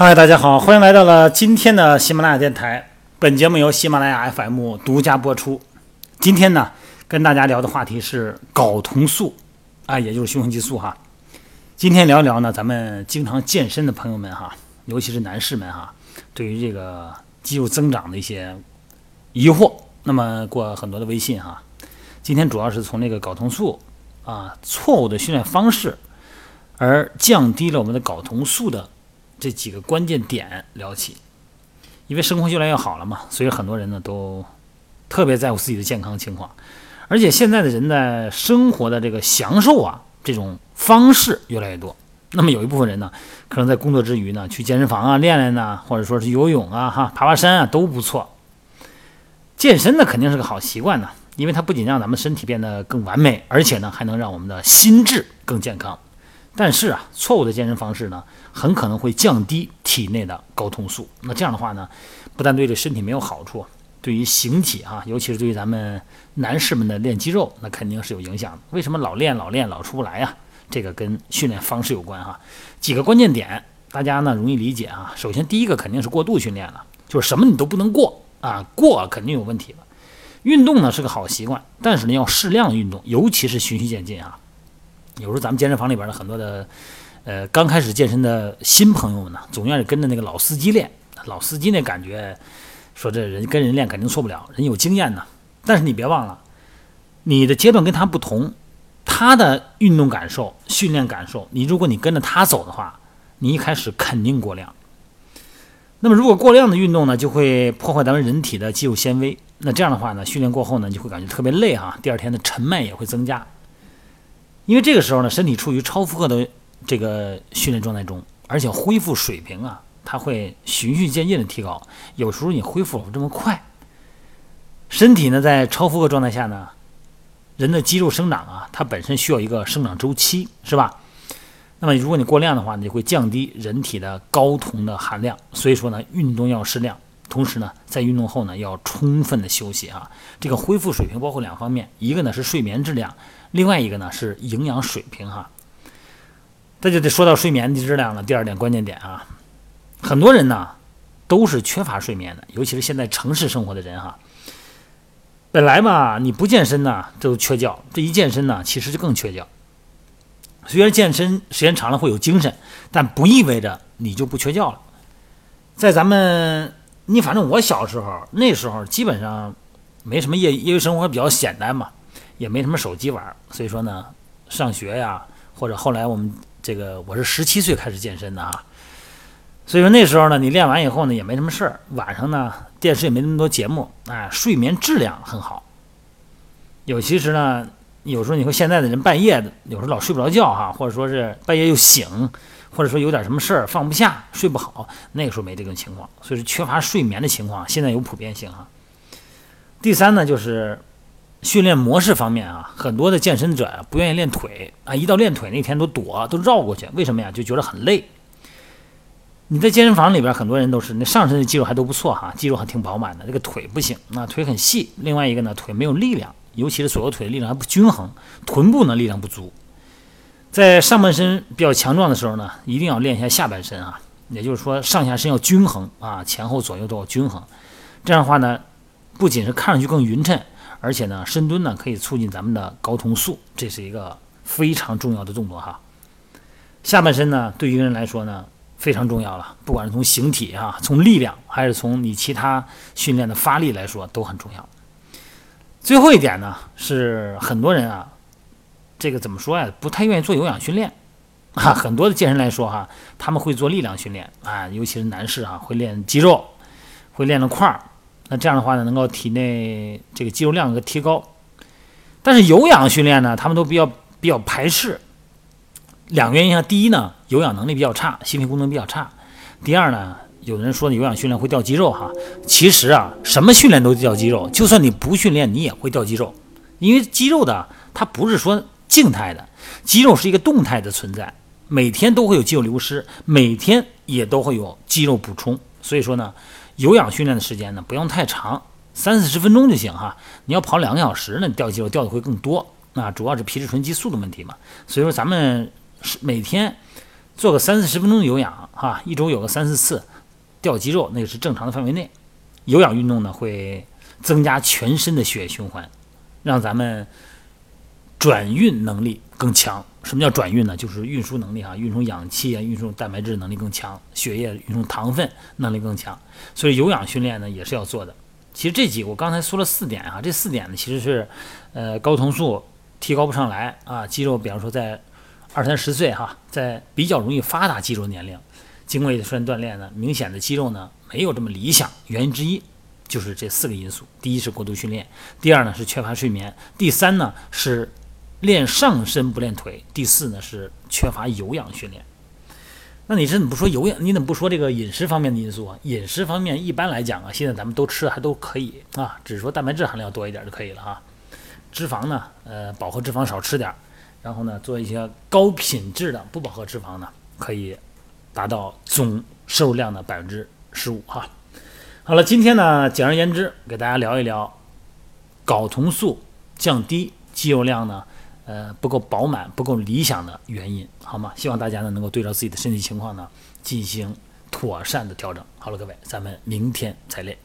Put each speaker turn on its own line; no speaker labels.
嗨，大家好，欢迎来到了今天的喜马拉雅电台。本节目由喜马拉雅 FM 独家播出。今天呢，跟大家聊的话题是睾酮素，啊，也就是雄性激素哈。今天聊聊呢，咱们经常健身的朋友们哈，尤其是男士们哈，对于这个肌肉增长的一些疑惑，那么过很多的微信哈。今天主要是从这个睾酮素啊，错误的训练方式，而降低了我们的睾酮素的。这几个关键点聊起，因为生活越来越好了嘛，所以很多人呢都特别在乎自己的健康情况，而且现在的人在生活的这个享受啊这种方式越来越多。那么有一部分人呢，可能在工作之余呢去健身房啊练练呢，或者说是游泳啊哈爬爬山啊都不错。健身呢肯定是个好习惯呢，因为它不仅让咱们身体变得更完美，而且呢还能让我们的心智更健康。但是啊，错误的健身方式呢，很可能会降低体内的睾酮素。那这样的话呢，不但对这身体没有好处，对于形体啊，尤其是对于咱们男士们的练肌肉，那肯定是有影响的。为什么老练老练老出不来呀？这个跟训练方式有关哈。几个关键点，大家呢容易理解啊。首先，第一个肯定是过度训练了，就是什么你都不能过啊，过肯定有问题了。运动呢是个好习惯，但是呢要适量运动，尤其是循序渐进啊。有时候咱们健身房里边的很多的，呃，刚开始健身的新朋友们呢，总愿意跟着那个老司机练。老司机那感觉，说这人跟人练肯定错不了，人有经验呢。但是你别忘了，你的阶段跟他不同，他的运动感受、训练感受，你如果你跟着他走的话，你一开始肯定过量。那么如果过量的运动呢，就会破坏咱们人体的肌肉纤维。那这样的话呢，训练过后呢，就会感觉特别累哈，第二天的沉脉也会增加。因为这个时候呢，身体处于超负荷的这个训练状态中，而且恢复水平啊，它会循序渐进的提高。有时候你恢复不这么快，身体呢在超负荷状态下呢，人的肌肉生长啊，它本身需要一个生长周期，是吧？那么如果你过量的话，你会降低人体的睾酮的含量。所以说呢，运动要适量，同时呢，在运动后呢，要充分的休息啊。这个恢复水平包括两方面，一个呢是睡眠质量。另外一个呢是营养水平哈，这就得说到睡眠的质量了。第二点关键点啊，很多人呢都是缺乏睡眠的，尤其是现在城市生活的人哈。本来嘛你不健身呢就缺觉，这一健身呢其实就更缺觉。虽然健身时间长了会有精神，但不意味着你就不缺觉了。在咱们，你反正我小时候那时候基本上没什么业业余生活，比较简单嘛。也没什么手机玩，所以说呢，上学呀，或者后来我们这个我是十七岁开始健身的啊，所以说那时候呢，你练完以后呢也没什么事儿，晚上呢电视也没那么多节目，哎，睡眠质量很好。有其实呢，有时候你说现在的人半夜的，有时候老睡不着觉哈，或者说是半夜又醒，或者说有点什么事儿放不下，睡不好，那个时候没这种情况，所以说缺乏睡眠的情况现在有普遍性哈。第三呢就是。训练模式方面啊，很多的健身者呀不愿意练腿啊，一到练腿那天都躲，都绕过去。为什么呀？就觉得很累。你在健身房里边，很多人都是那上身的肌肉还都不错哈，肌肉还挺饱满的，这个腿不行，那腿很细。另外一个呢，腿没有力量，尤其是左右腿的力量还不均衡，臀部呢力量不足。在上半身比较强壮的时候呢，一定要练一下下半身啊，也就是说上下身要均衡啊，前后左右都要均衡。这样的话呢，不仅是看上去更匀称。而且呢，深蹲呢可以促进咱们的睾酮素，这是一个非常重要的动作哈。下半身呢，对于人来说呢非常重要了，不管是从形体啊，从力量，还是从你其他训练的发力来说都很重要。最后一点呢，是很多人啊，这个怎么说呀，不太愿意做有氧训练啊。很多的健身来说哈，他们会做力量训练啊，尤其是男士啊，会练肌肉，会练了块儿。那这样的话呢，能够体内这个肌肉量的提高，但是有氧训练呢，他们都比较比较排斥。两个原因啊，第一呢，有氧能力比较差，心肺功能比较差；第二呢，有的人说有氧训练会掉肌肉哈，其实啊，什么训练都掉肌肉，就算你不训练，你也会掉肌肉，因为肌肉的它不是说静态的，肌肉是一个动态的存在，每天都会有肌肉流失，每天也都会有肌肉补充，所以说呢。有氧训练的时间呢，不用太长，三四十分钟就行哈。你要跑两个小时，那掉肌肉掉的会更多。那主要是皮质醇激素的问题嘛。所以说咱们是每天做个三四十分钟的有氧哈，一周有个三四次，掉肌肉那个是正常的范围内。有氧运动呢会增加全身的血液循环，让咱们转运能力更强。什么叫转运呢？就是运输能力啊，运输氧气啊，运输蛋白质能力更强，血液运输糖分能力更强。所以有氧训练呢也是要做的。其实这几个我刚才说了四点啊，这四点呢其实是呃睾酮素提高不上来啊，肌肉比方说在二三十岁哈，在比较容易发达肌肉年龄，经过一段时间锻炼呢，明显的肌肉呢没有这么理想。原因之一就是这四个因素：第一是过度训练，第二呢是缺乏睡眠，第三呢是。练上身不练腿，第四呢是缺乏有氧训练。那你怎么不说有氧？你怎么不说这个饮食方面的因素啊？饮食方面一般来讲啊，现在咱们都吃的还都可以啊，只是说蛋白质含量多一点就可以了哈。脂肪呢，呃，饱和脂肪少吃点，然后呢，做一些高品质的不饱和脂肪呢，可以达到总摄入量的百分之十五哈。好了，今天呢，简而言之给大家聊一聊睾酮素降低肌肉量呢。呃，不够饱满、不够理想的原因，好吗？希望大家呢能够对照自己的身体情况呢进行妥善的调整。好了，各位，咱们明天再练。